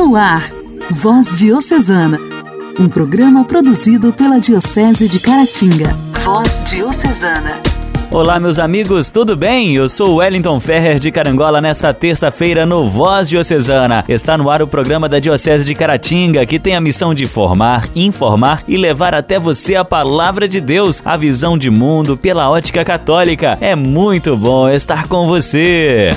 No ar, Voz Diocesana, um programa produzido pela Diocese de Caratinga. Voz Diocesana. Olá, meus amigos, tudo bem? Eu sou Wellington Ferrer de Carangola nesta terça-feira no Voz Diocesana. Está no ar o programa da Diocese de Caratinga, que tem a missão de formar, informar e levar até você a palavra de Deus, a visão de mundo pela ótica católica. É muito bom estar com você.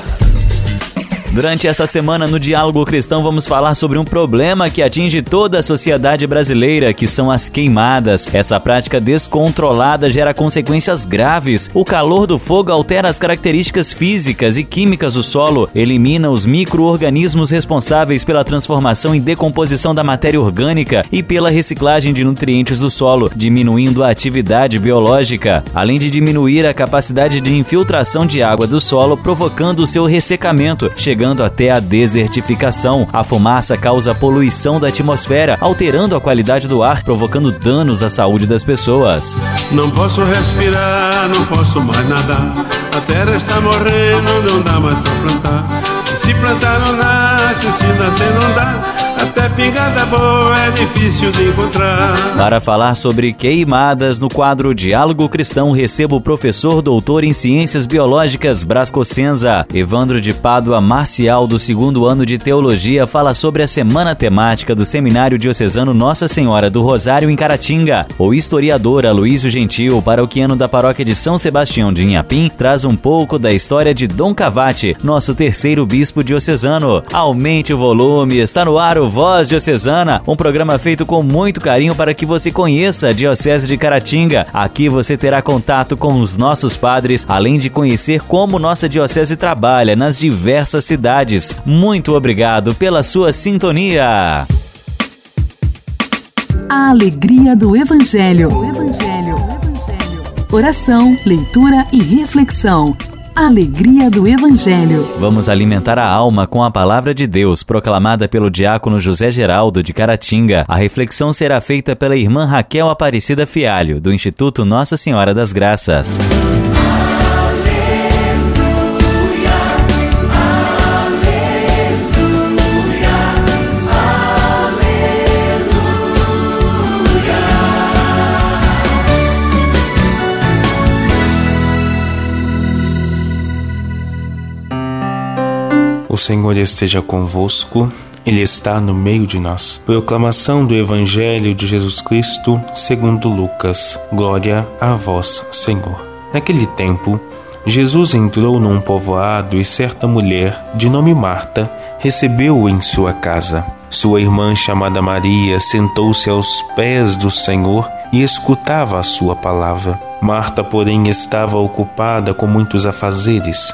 Durante esta semana no Diálogo Cristão vamos falar sobre um problema que atinge toda a sociedade brasileira, que são as queimadas. Essa prática descontrolada gera consequências graves. O calor do fogo altera as características físicas e químicas do solo, elimina os micro-organismos responsáveis pela transformação e decomposição da matéria orgânica e pela reciclagem de nutrientes do solo, diminuindo a atividade biológica, além de diminuir a capacidade de infiltração de água do solo, provocando o seu ressecamento, chegando chegando até a desertificação. A fumaça causa poluição da atmosfera, alterando a qualidade do ar, provocando danos à saúde das pessoas. Não posso respirar, não posso mais nadar. A terra está morrendo, não dá mais pra plantar. Se plantar não nasce, se nascer não dá. Até pingada boa é difícil de encontrar. Para falar sobre queimadas no quadro Diálogo Cristão, recebo o professor doutor em Ciências Biológicas Brasco Senza. Evandro de Pádua Marcial, do segundo ano de Teologia, fala sobre a semana temática do Seminário Diocesano Nossa Senhora do Rosário em Caratinga. O historiador Aloísio Gentil, paroquiano da paróquia de São Sebastião de Inhapim, traz um pouco da história de Dom Cavate, nosso terceiro bispo diocesano. Aumente o volume, está no ar o Voz Diocesana, um programa feito com muito carinho para que você conheça a Diocese de Caratinga. Aqui você terá contato com os nossos padres, além de conhecer como nossa Diocese trabalha nas diversas cidades. Muito obrigado pela sua sintonia. A alegria do Evangelho. O Evangelho. O Evangelho. Oração, leitura e reflexão. Alegria do Evangelho. Vamos alimentar a alma com a palavra de Deus, proclamada pelo diácono José Geraldo de Caratinga. A reflexão será feita pela irmã Raquel Aparecida Fialho, do Instituto Nossa Senhora das Graças. O Senhor esteja convosco, Ele está no meio de nós. Proclamação do Evangelho de Jesus Cristo, segundo Lucas. Glória a vós, Senhor. Naquele tempo, Jesus entrou num povoado e certa mulher, de nome Marta, recebeu-o em sua casa. Sua irmã, chamada Maria, sentou-se aos pés do Senhor e escutava a sua palavra. Marta, porém, estava ocupada com muitos afazeres.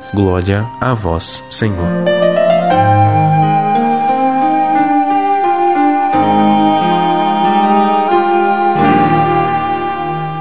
Glória a vós, Senhor.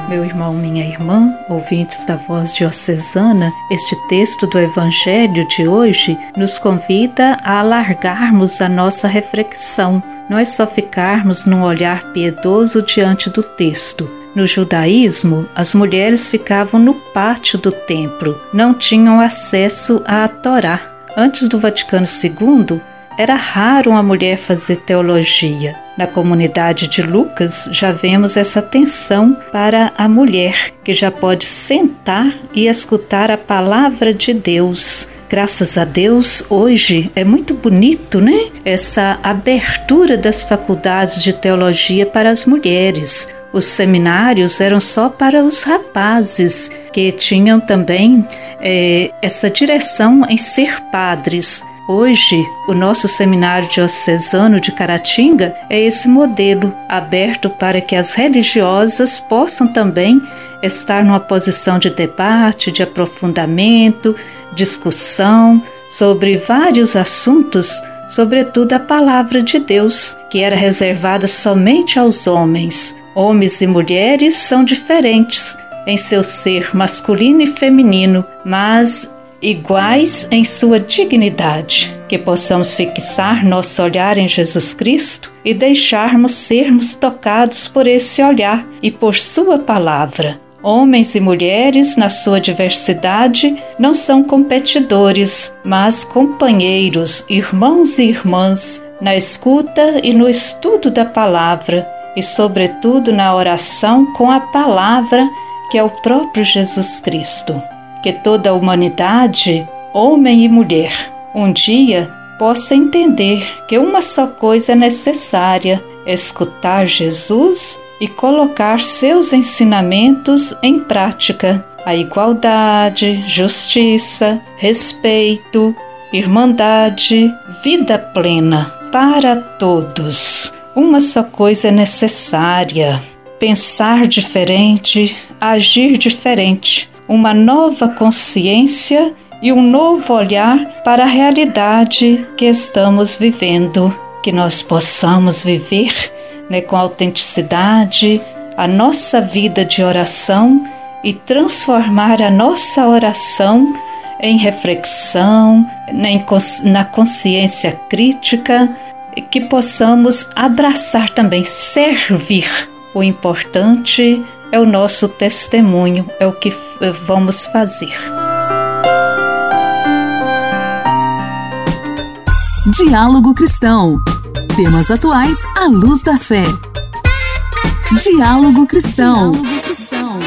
Meu irmão, minha irmã, ouvintes da voz diocesana, este texto do Evangelho de hoje nos convida a alargarmos a nossa reflexão. Não é só ficarmos num olhar piedoso diante do texto, no judaísmo, as mulheres ficavam no pátio do templo, não tinham acesso à Torá. Antes do Vaticano II, era raro uma mulher fazer teologia. Na comunidade de Lucas, já vemos essa atenção para a mulher, que já pode sentar e escutar a palavra de Deus. Graças a Deus, hoje é muito bonito, né? Essa abertura das faculdades de teologia para as mulheres. Os seminários eram só para os rapazes, que tinham também é, essa direção em ser padres. Hoje, o nosso seminário diocesano de Caratinga é esse modelo aberto para que as religiosas possam também estar numa posição de debate, de aprofundamento, discussão sobre vários assuntos, sobretudo a palavra de Deus, que era reservada somente aos homens. Homens e mulheres são diferentes em seu ser masculino e feminino, mas iguais em sua dignidade, que possamos fixar nosso olhar em Jesus Cristo e deixarmos sermos tocados por esse olhar e por Sua palavra. Homens e mulheres, na sua diversidade, não são competidores, mas companheiros, irmãos e irmãs, na escuta e no estudo da palavra, e, sobretudo, na oração com a palavra, que é o próprio Jesus Cristo. Que toda a humanidade, homem e mulher, um dia possa entender que uma só coisa é necessária: escutar Jesus e colocar seus ensinamentos em prática. A igualdade, justiça, respeito, irmandade, vida plena para todos. Uma só coisa é necessária: pensar diferente, agir diferente, uma nova consciência e um novo olhar para a realidade que estamos vivendo. Que nós possamos viver né, com autenticidade a nossa vida de oração e transformar a nossa oração em reflexão, na consciência crítica, que possamos abraçar também, servir. O importante é o nosso testemunho, é o que vamos fazer. Diálogo Cristão. Temas atuais à luz da fé. Diálogo Cristão. Diálogo Cristão.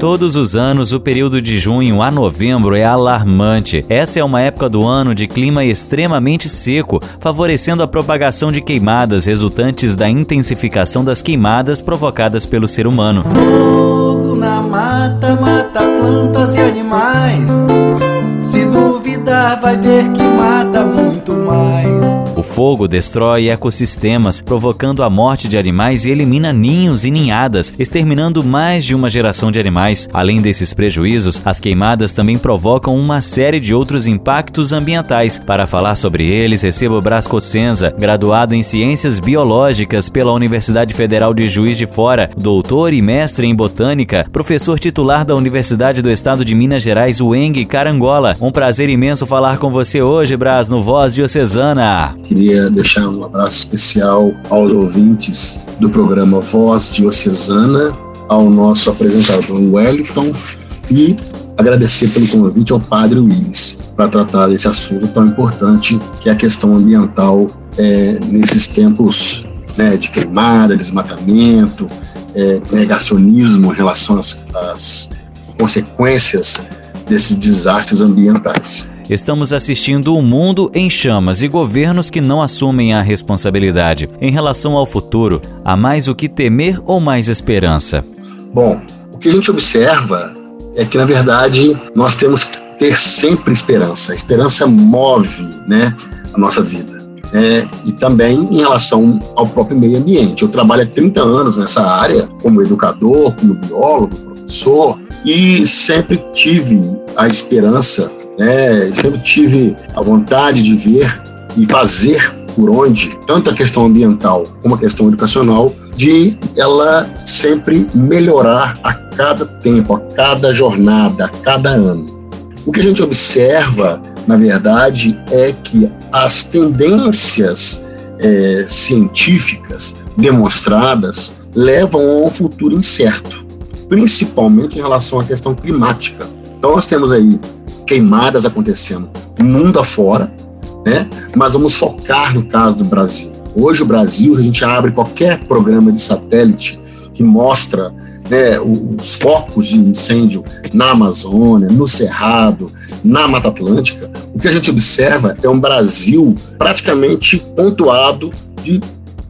Todos os anos, o período de junho a novembro é alarmante. Essa é uma época do ano de clima extremamente seco, favorecendo a propagação de queimadas resultantes da intensificação das queimadas provocadas pelo ser humano. Fogo na mata mata plantas e animais. Se duvidar, vai ver que mata muito fogo destrói ecossistemas, provocando a morte de animais e elimina ninhos e ninhadas, exterminando mais de uma geração de animais. Além desses prejuízos, as queimadas também provocam uma série de outros impactos ambientais. Para falar sobre eles, recebo Brasco Senza, graduado em Ciências Biológicas pela Universidade Federal de Juiz de Fora, doutor e mestre em Botânica, professor titular da Universidade do Estado de Minas Gerais, UENG Carangola. Um prazer imenso falar com você hoje, Bras, no Voz Diocesana. Queria deixar um abraço especial aos ouvintes do programa Voz Diocesana, ao nosso apresentador Wellington e agradecer pelo convite ao Padre Willis para tratar desse assunto tão importante que é a questão ambiental é, nesses tempos né, de queimada, desmatamento, é, negacionismo em relação às, às consequências desses desastres ambientais. Estamos assistindo o um mundo em chamas e governos que não assumem a responsabilidade. Em relação ao futuro, há mais o que temer ou mais esperança? Bom, o que a gente observa é que, na verdade, nós temos que ter sempre esperança. A esperança move né, a nossa vida. É, e também em relação ao próprio meio ambiente. Eu trabalho há 30 anos nessa área, como educador, como biólogo, professor, e sempre tive a esperança né? Sempre tive a vontade de ver e fazer por onde, tanto a questão ambiental como a questão educacional, de ela sempre melhorar a cada tempo, a cada jornada, a cada ano. O que a gente observa, na verdade, é que as tendências é, científicas demonstradas levam a um futuro incerto, principalmente em relação à questão climática. Então, nós temos aí queimadas acontecendo mundo afora, né? Mas vamos focar no caso do Brasil. Hoje o Brasil, a gente abre qualquer programa de satélite que mostra né, os focos de incêndio na Amazônia, no Cerrado, na Mata Atlântica, o que a gente observa é um Brasil praticamente pontuado de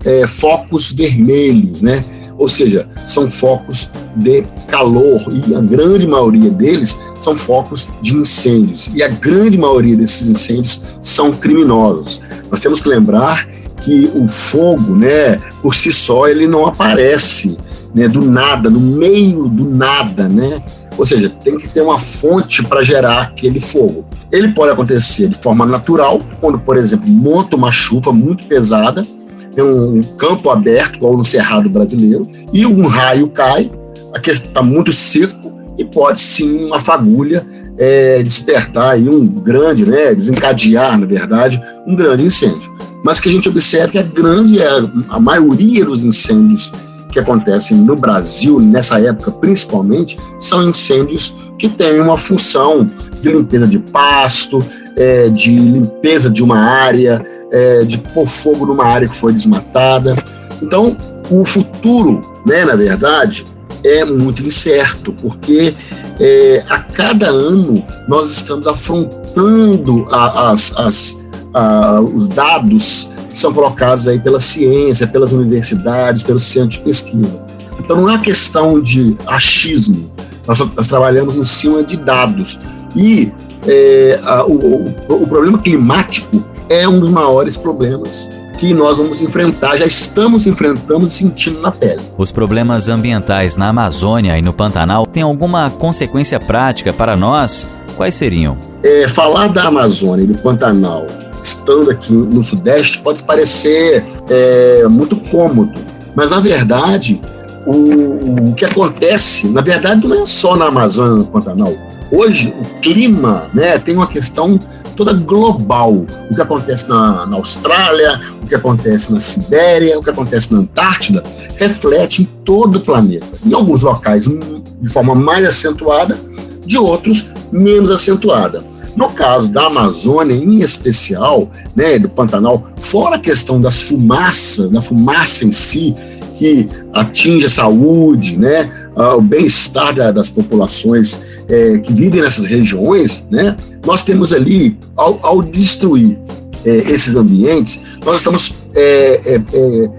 é, focos vermelhos, né? Ou seja, são focos de calor e a grande maioria deles são focos de incêndios e a grande maioria desses incêndios são criminosos. Nós temos que lembrar que o fogo, né, por si só, ele não aparece né, do nada, no meio do nada, né? Ou seja, tem que ter uma fonte para gerar aquele fogo. Ele pode acontecer de forma natural, quando, por exemplo, monta uma chuva muito pesada, tem um campo aberto, igual no Cerrado brasileiro, e um raio cai, aqui está muito seco, e pode sim uma fagulha é, despertar aí um grande, né, desencadear, na verdade, um grande incêndio. Mas que a gente observa que a grande, é, a maioria dos incêndios que acontecem no Brasil, nessa época principalmente, são incêndios que têm uma função de limpeza de pasto, é, de limpeza de uma área, é, de pôr fogo numa área que foi desmatada. Então, o futuro, né, na verdade, é muito incerto, porque é, a cada ano nós estamos afrontando a, as, as, a, os dados que são colocados aí pela ciência, pelas universidades, pelos centros de pesquisa. Então não é questão de achismo, nós, nós trabalhamos em cima de dados. E é, a, o, o, o problema climático é um dos maiores problemas que nós vamos enfrentar, já estamos enfrentando e sentindo na pele. Os problemas ambientais na Amazônia e no Pantanal têm alguma consequência prática para nós? Quais seriam? É, falar da Amazônia e do Pantanal estando aqui no Sudeste pode parecer é, muito cômodo, mas na verdade o, o, que acontece, na verdade não é só na Amazônia e no Pantanal. Hoje o clima né, tem uma questão toda global. O que acontece na, na, Austrália, o que acontece na Sibéria, o que acontece na Antártida, reflete em todo o planeta. Em alguns locais de forma mais acentuada, de outros menos acentuada. No caso da Amazônia, em especial, né, do Pantanal, fora a questão das fumaças, da fumaça em si, que atinge a saúde, né, o bem-estar das populações é, que vivem nessas regiões, né, nós temos ali, ao, ao destruir é, esses ambientes, nós estamos é, é, é,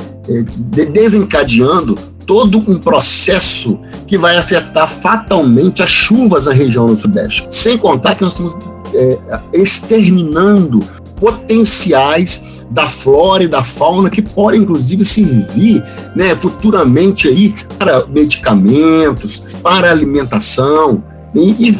é desencadeando todo um processo que vai afetar fatalmente as chuvas na região do Sudeste. Sem contar que nós estamos é, exterminando potenciais da flora e da fauna que podem inclusive servir né, futuramente aí para medicamentos, para alimentação e, e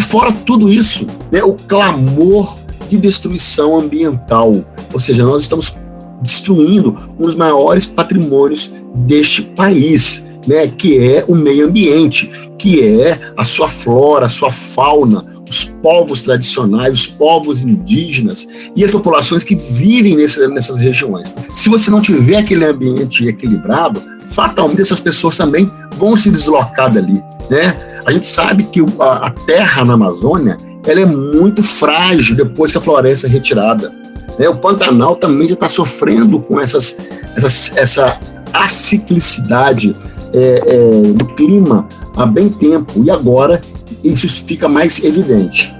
fora tudo isso, né, o clamor de destruição ambiental, ou seja, nós estamos destruindo um dos maiores patrimônios deste país, né, que é o meio ambiente, que é a sua flora, a sua fauna, os povos tradicionais, os povos indígenas e as populações que vivem nesse, nessas regiões. Se você não tiver aquele ambiente equilibrado, fatalmente essas pessoas também vão se deslocar dali, né? A gente sabe que a, terra na Amazônia ela é muito frágil depois que a floresta é retirada. Né? O Pantanal também já está sofrendo com essas, essas, essa aciclicidade é, é, do clima há bem tempo e agora isso fica mais evidente.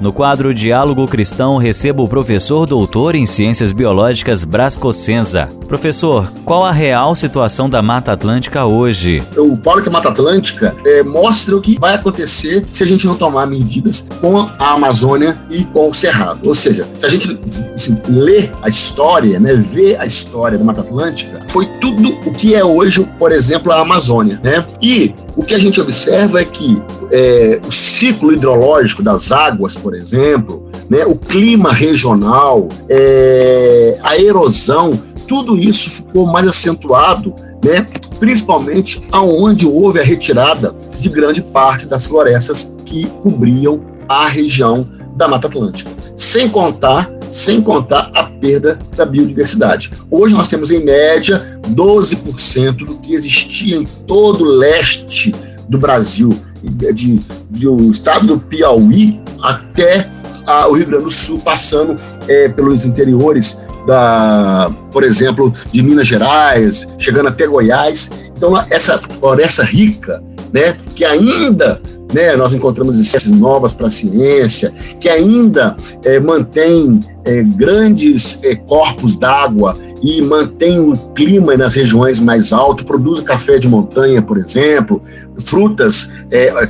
No quadro Diálogo Cristão, recebo o professor doutor em Ciências Biológicas Brás Cossenza. Professor, qual a real situação da Mata Atlântica hoje? Eu falo que a Mata Atlântica é, mostra o que vai acontecer se a gente não tomar medidas com a Amazônia e com o Cerrado. Ou seja, se a gente assim, lê a história, né, vê a história da Mata Atlântica, foi tudo o que é hoje, por exemplo, a Amazônia. Né? E o que a gente observa é que é, o ciclo hidrológico das águas, por exemplo, né, o clima regional, é, a erosão, tudo isso ficou mais acentuado, né, principalmente aonde houve a retirada de grande parte das florestas que cobriam a região da Mata Atlântica. Sem contar, sem contar a perda da biodiversidade. Hoje nós temos em média 12% do que existia em todo o leste do Brasil de, de o estado do Piauí até a, o Rio Grande do Sul, passando é, pelos interiores da, por exemplo, de Minas Gerais, chegando até Goiás. Então, essa floresta rica, né, que ainda né, nós encontramos espécies novas para a ciência, que ainda é, mantém é, grandes é, corpos d'água e mantém o clima nas regiões mais altas, produz café de montanha, por exemplo, frutas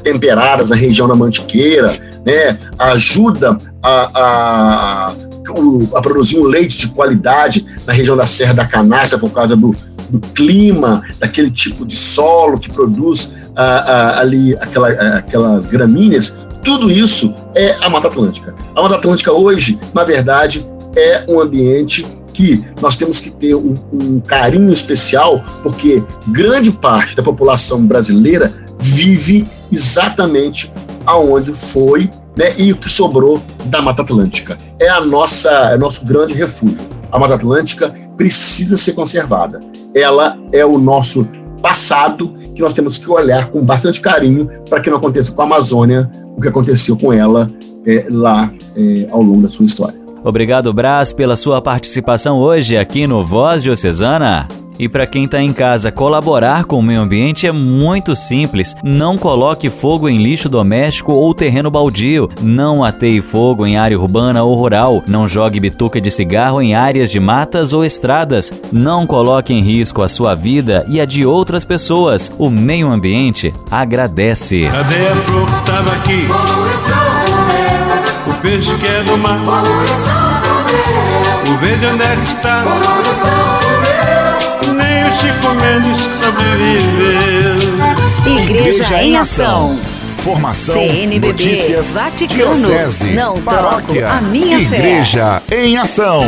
temperadas na região da Mantiqueira, né, ajuda a, a a produzir um leite de qualidade na região da Serra da Canastra por causa do, do clima, daquele tipo de solo que produz ah, ah, ali aquela, aquelas gramíneas, tudo isso é a Mata Atlântica. A Mata Atlântica hoje, na verdade, é um ambiente que nós temos que ter um, um carinho especial, porque grande parte da população brasileira vive exatamente aonde foi né, e o que sobrou da Mata Atlântica. É a nossa, é nosso grande refúgio. A Mata Atlântica precisa ser conservada. Ela é o nosso passado que nós temos que olhar com bastante carinho para que não aconteça com a Amazônia o que aconteceu com ela é, lá é, ao longo da sua história. Obrigado, Brás, pela sua participação hoje aqui no Voz Diocesana. E para quem está em casa, colaborar com o meio ambiente é muito simples. Não coloque fogo em lixo doméstico ou terreno baldio. Não ateie fogo em área urbana ou rural. Não jogue bituca de cigarro em áreas de matas ou estradas. Não coloque em risco a sua vida e a de outras pessoas. O meio ambiente agradece. Cadê a flor que tava aqui? O peixe que é do mar. O verde onde é que está? Chico Mendes sobreviveu. Igreja, Igreja em Ação. Formação, CNBB, notícias, Vaticano, diocese, não paróquia, a minha Igreja fé. em Ação.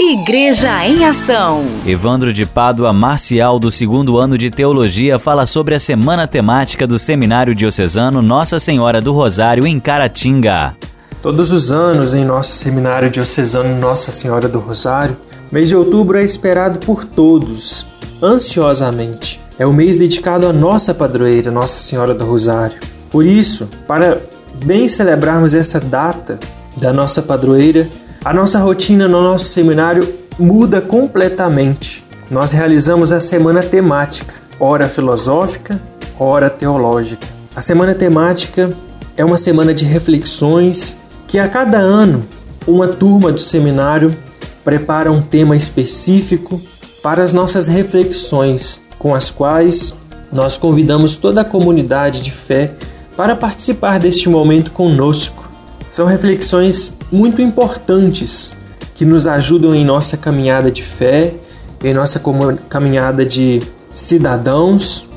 Igreja em Ação. Evandro de Pádua Marcial, do segundo ano de Teologia, fala sobre a semana temática do Seminário Diocesano Nossa Senhora do Rosário em Caratinga. Todos os anos, em nosso Seminário Diocesano Nossa Senhora do Rosário, mês de outubro é esperado por todos, ansiosamente. É o mês dedicado à nossa padroeira, Nossa Senhora do Rosário. Por isso, para bem celebrarmos essa data da nossa padroeira, a nossa rotina no nosso seminário muda completamente. Nós realizamos a semana temática, hora filosófica, hora teológica. A semana temática é uma semana de reflexões que a cada ano uma turma do seminário prepara um tema específico para as nossas reflexões, com as quais nós convidamos toda a comunidade de fé para participar deste momento conosco. São reflexões muito importantes que nos ajudam em nossa caminhada de fé, em nossa caminhada de cidadãos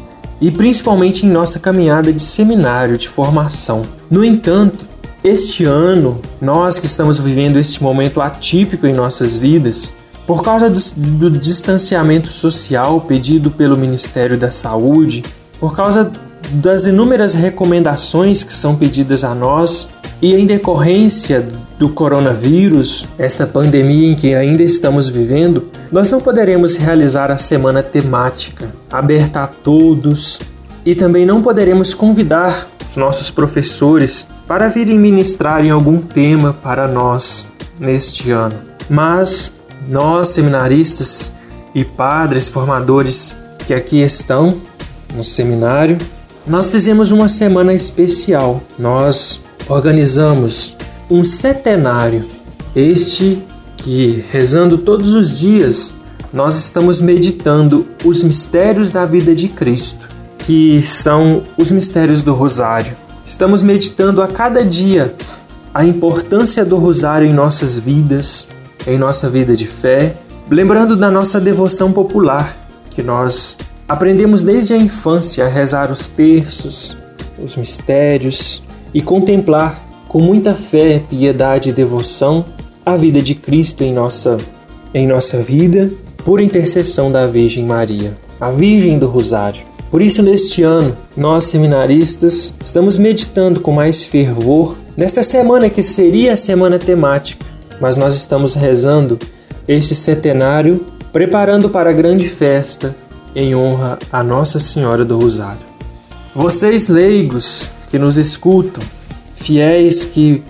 e principalmente em nossa caminhada de seminário, de formação. No entanto, este ano, nós que estamos vivendo este momento atípico em nossas vidas, por causa do, do distanciamento social pedido pelo Ministério da Saúde, por causa das inúmeras recomendações que são pedidas a nós e em decorrência do coronavírus, esta pandemia em que ainda estamos vivendo, nós não poderemos realizar a semana temática aberta a todos e também não poderemos convidar os nossos professores para virem ministrar em algum tema para nós neste ano. Mas nós, seminaristas e padres formadores que aqui estão no seminário, nós fizemos uma semana especial. Nós organizamos um setenário, este que, rezando todos os dias, nós estamos meditando os mistérios da vida de Cristo, que são os mistérios do Rosário. Estamos meditando a cada dia a importância do Rosário em nossas vidas, em nossa vida de fé, lembrando da nossa devoção popular, que nós aprendemos desde a infância a rezar os terços, os mistérios e contemplar com muita fé, piedade e devoção a vida de Cristo em nossa em nossa vida, por intercessão da Virgem Maria, a Virgem do Rosário. Por isso, neste ano, nós seminaristas estamos meditando com mais fervor nesta semana que seria a semana temática mas nós estamos rezando este centenário, preparando para a grande festa em honra a Nossa Senhora do Rosário. Vocês leigos que nos escutam, fiéis que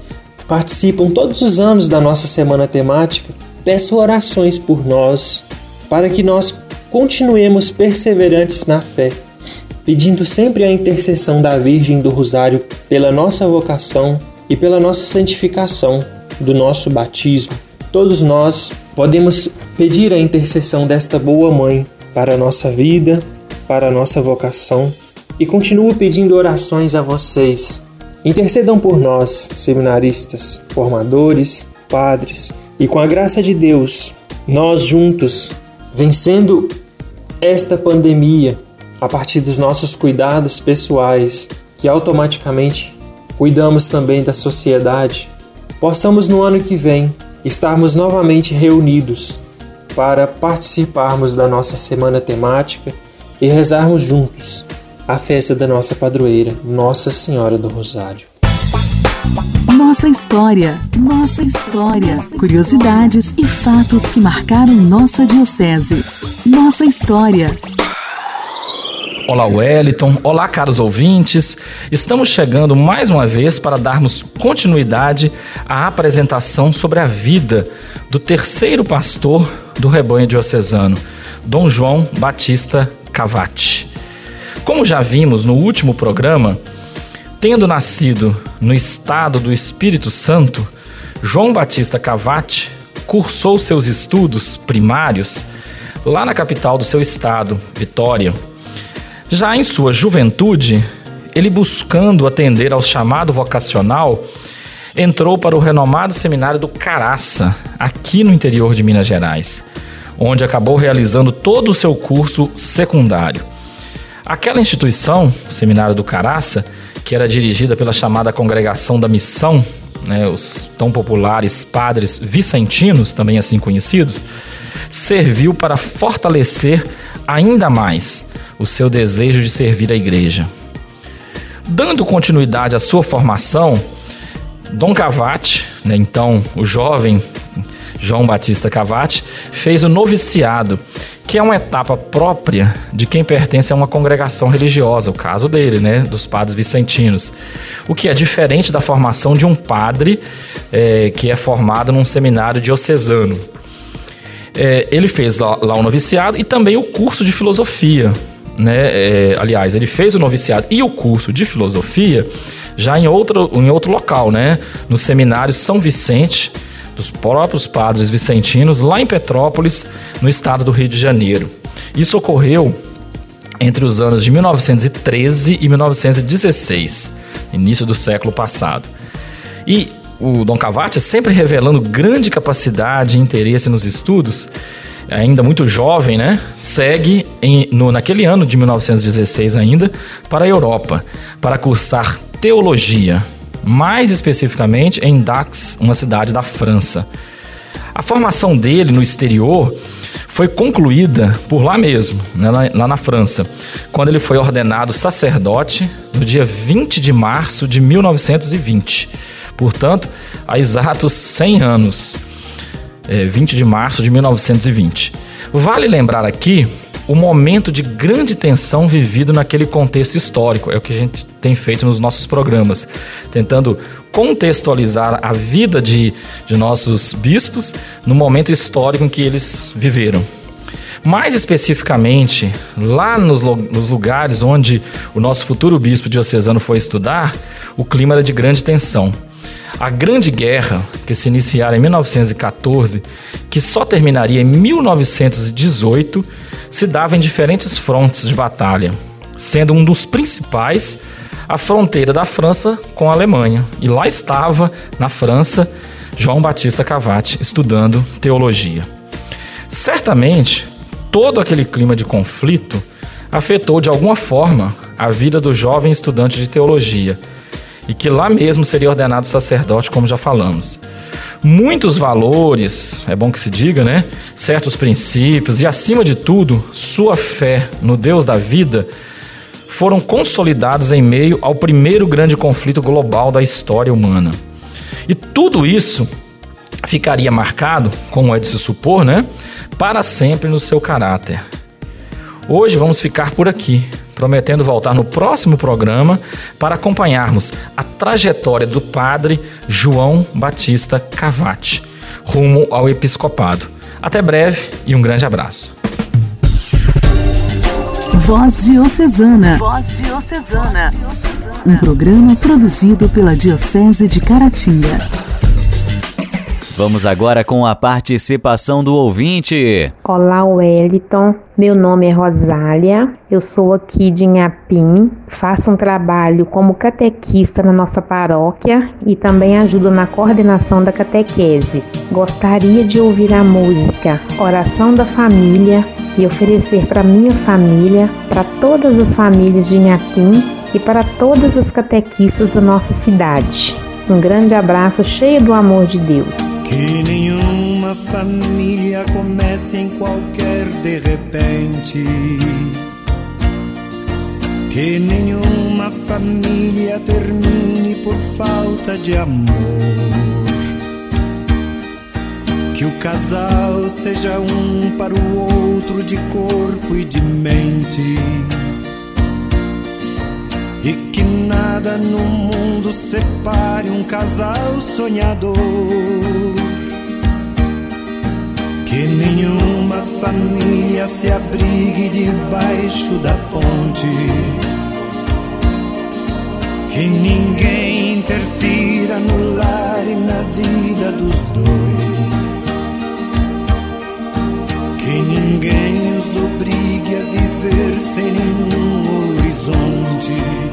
participam todos os anos da nossa semana temática, peço orações por nós, para que nós continuemos perseverantes na fé, pedindo sempre a intercessão da Virgem do Rosário pela nossa vocação e pela nossa santificação do nosso batismo, todos nós podemos pedir a intercessão desta boa mãe para a nossa vida, para a nossa vocação. E continuo pedindo orações a vocês. Intercedam por nós, seminaristas, formadores, padres, E com a graça de Deus, nós juntos, vencendo esta pandemia a partir dos nossos cuidados pessoais, que automaticamente cuidamos também da sociedade, possamos no ano que vem estarmos novamente reunidos para participarmos da nossa semana temática e rezarmos juntos a festa da nossa padroeira, Nossa Senhora do Rosário. Nossa história, nossa história, curiosidades e fatos que marcaram nossa diocese. Nossa história. Olá, Wellington. Olá, caros ouvintes. Estamos chegando mais uma vez para darmos continuidade à apresentação sobre a vida do terceiro pastor do rebanho diocesano, Dom João Batista Cavati. Como já vimos no último programa, tendo nascido no estado do Espírito Santo, João Batista Cavati cursou seus estudos primários lá na capital do seu estado, Vitória já em sua juventude, ele buscando atender ao chamado vocacional, entrou para o renomado seminário do Caraça, aqui no interior de Minas Gerais, onde acabou realizando todo o seu curso secundário. Aquela instituição, o Seminário do Caraça, que era dirigida pela chamada Congregação da Missão, né, os tão populares padres vicentinos, também assim conhecidos, serviu para fortalecer ainda mais o seu desejo de servir a igreja. Dando continuidade à sua formação, Dom Cavate, né, então o jovem João Batista Cavate, fez o noviciado, que é uma etapa própria de quem pertence a uma congregação religiosa, o caso dele, né, dos padres vicentinos. O que é diferente da formação de um padre é, que é formado num seminário diocesano. É, ele fez lá, lá o noviciado e também o curso de filosofia, né? É, aliás, ele fez o noviciado e o curso de filosofia já em outro, em outro local, né? No seminário São Vicente, dos próprios padres vicentinos, lá em Petrópolis, no estado do Rio de Janeiro. Isso ocorreu entre os anos de 1913 e 1916, início do século passado. E o Dom Cavati, sempre revelando grande capacidade e interesse nos estudos, ainda muito jovem, né? Segue em, no, naquele ano de 1916 ainda para a Europa para cursar teologia, mais especificamente em Dax, uma cidade da França. A formação dele no exterior foi concluída por lá mesmo, né, lá, lá na França, quando ele foi ordenado sacerdote no dia 20 de março de 1920. Portanto, há exatos 100 anos é, 20 de março de 1920. Vale lembrar aqui o momento de grande tensão vivido naquele contexto histórico. É o que a gente tem feito nos nossos programas, tentando contextualizar a vida de, de nossos bispos no momento histórico em que eles viveram. Mais especificamente, lá nos, nos lugares onde o nosso futuro bispo diocesano foi estudar, o clima era de grande tensão. A Grande Guerra, que se iniciara em 1914, que só terminaria em 1918, se dava em diferentes frontes de batalha, sendo um dos principais a fronteira da França com a Alemanha. E lá estava, na França, João Batista Cavati estudando teologia. Certamente, todo aquele clima de conflito afetou de alguma forma a vida do jovem estudante de teologia e que lá mesmo seria ordenado sacerdote, como já falamos. Muitos valores, é bom que se diga, né? Certos princípios e, acima de tudo, sua fé no Deus da vida foram consolidados em meio ao primeiro grande conflito global da história humana. E tudo isso ficaria marcado, como é de se supor, né? Para sempre no seu caráter. Hoje vamos ficar por aqui, prometendo voltar no próximo programa para acompanharmos a trajetória do padre João Batista Cavati, rumo ao episcopado. Até breve e um grande abraço. Voz Diocesana. Voz Diocesana. Um programa produzido pela Diocese de Caratinga. Vamos agora com a participação do ouvinte. Olá, Wellington. Meu nome é Rosália, eu sou aqui de Inhapim, faço um trabalho como catequista na nossa paróquia e também ajudo na coordenação da catequese. Gostaria de ouvir a música Oração da Família e oferecer para minha família, para todas as famílias de Inhapim e para todas as catequistas da nossa cidade. Um grande abraço cheio do amor de Deus. Que nenhuma família comece em qualquer de repente. Que nenhuma família termine por falta de amor. Que o casal seja um para o outro de corpo e de mente. Nada no mundo separe um casal sonhador. Que nenhuma família se abrigue debaixo da ponte. Que ninguém interfira no lar e na vida dos dois. Que ninguém os obrigue a viver sem nenhum horizonte.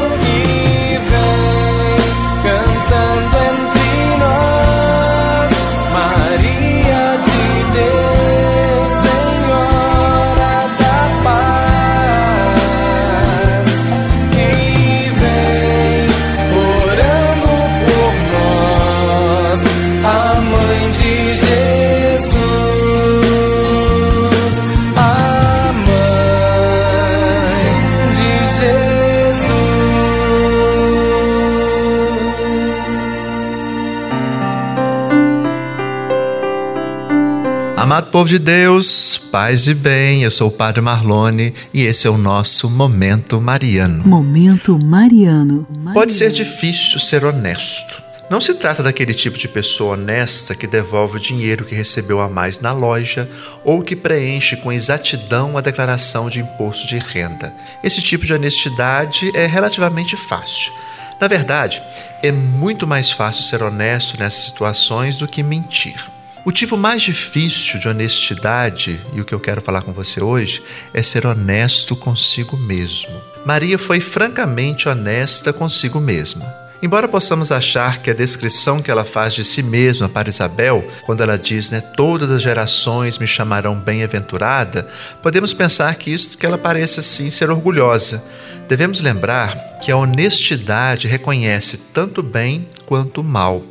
Amado povo de Deus, paz e bem, eu sou o Padre Marlone e esse é o nosso Momento Mariano. Momento Mariano. Pode ser difícil ser honesto. Não se trata daquele tipo de pessoa honesta que devolve o dinheiro que recebeu a mais na loja ou que preenche com exatidão a declaração de imposto de renda. Esse tipo de honestidade é relativamente fácil. Na verdade, é muito mais fácil ser honesto nessas situações do que mentir. O tipo mais difícil de honestidade, e o que eu quero falar com você hoje, é ser honesto consigo mesmo. Maria foi francamente honesta consigo mesma. Embora possamos achar que a descrição que ela faz de si mesma para Isabel, quando ela diz, né, todas as gerações me chamarão bem-aventurada, podemos pensar que isso que ela parece assim ser orgulhosa. Devemos lembrar que a honestidade reconhece tanto o bem quanto o mal,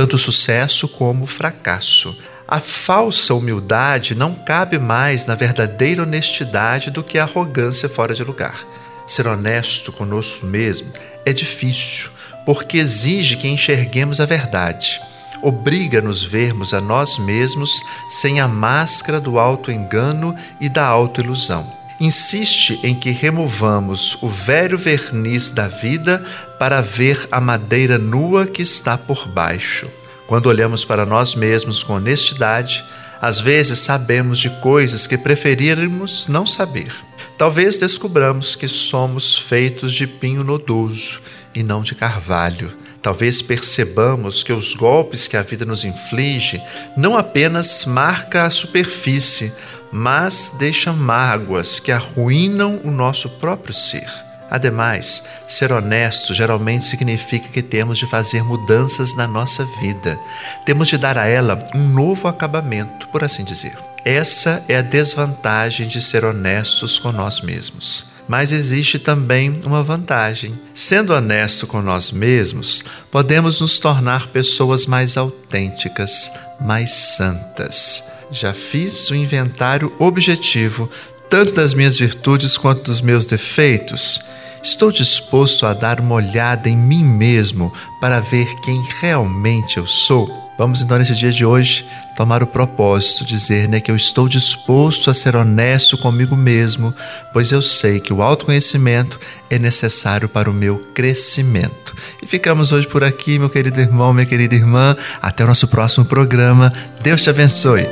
tanto sucesso como fracasso. A falsa humildade não cabe mais na verdadeira honestidade do que a arrogância fora de lugar. Ser honesto conosco mesmo é difícil, porque exige que enxerguemos a verdade. Obriga-nos vermos a nós mesmos sem a máscara do auto-engano e da autoilusão. Insiste em que removamos o velho verniz da vida para ver a madeira nua que está por baixo. Quando olhamos para nós mesmos com honestidade, às vezes sabemos de coisas que preferíamos não saber. Talvez descobramos que somos feitos de pinho nodoso e não de carvalho. Talvez percebamos que os golpes que a vida nos inflige não apenas marca a superfície, mas deixam mágoas que arruinam o nosso próprio ser. Ademais, ser honesto geralmente significa que temos de fazer mudanças na nossa vida. Temos de dar a ela um novo acabamento, por assim dizer. Essa é a desvantagem de ser honestos com nós mesmos. Mas existe também uma vantagem. Sendo honesto com nós mesmos, podemos nos tornar pessoas mais autênticas, mais santas. Já fiz o inventário objetivo tanto das minhas virtudes quanto dos meus defeitos. Estou disposto a dar uma olhada em mim mesmo para ver quem realmente eu sou. Vamos então nesse dia de hoje tomar o propósito, dizer né, que eu estou disposto a ser honesto comigo mesmo, pois eu sei que o autoconhecimento é necessário para o meu crescimento. E ficamos hoje por aqui, meu querido irmão, minha querida irmã. Até o nosso próximo programa. Deus te abençoe.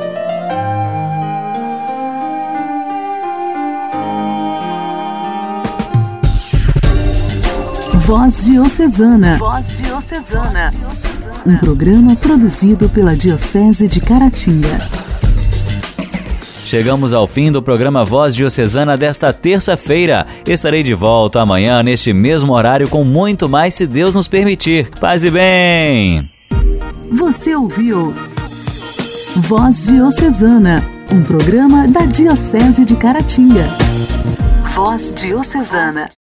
Voz Diocesana. Voz Diocesana. Um programa produzido pela Diocese de Caratinga. Chegamos ao fim do programa Voz Diocesana desta terça-feira. Estarei de volta amanhã neste mesmo horário com muito mais se Deus nos permitir. Paz e bem. Você ouviu Voz Diocesana, um programa da Diocese de Caratinga. Voz Diocesana.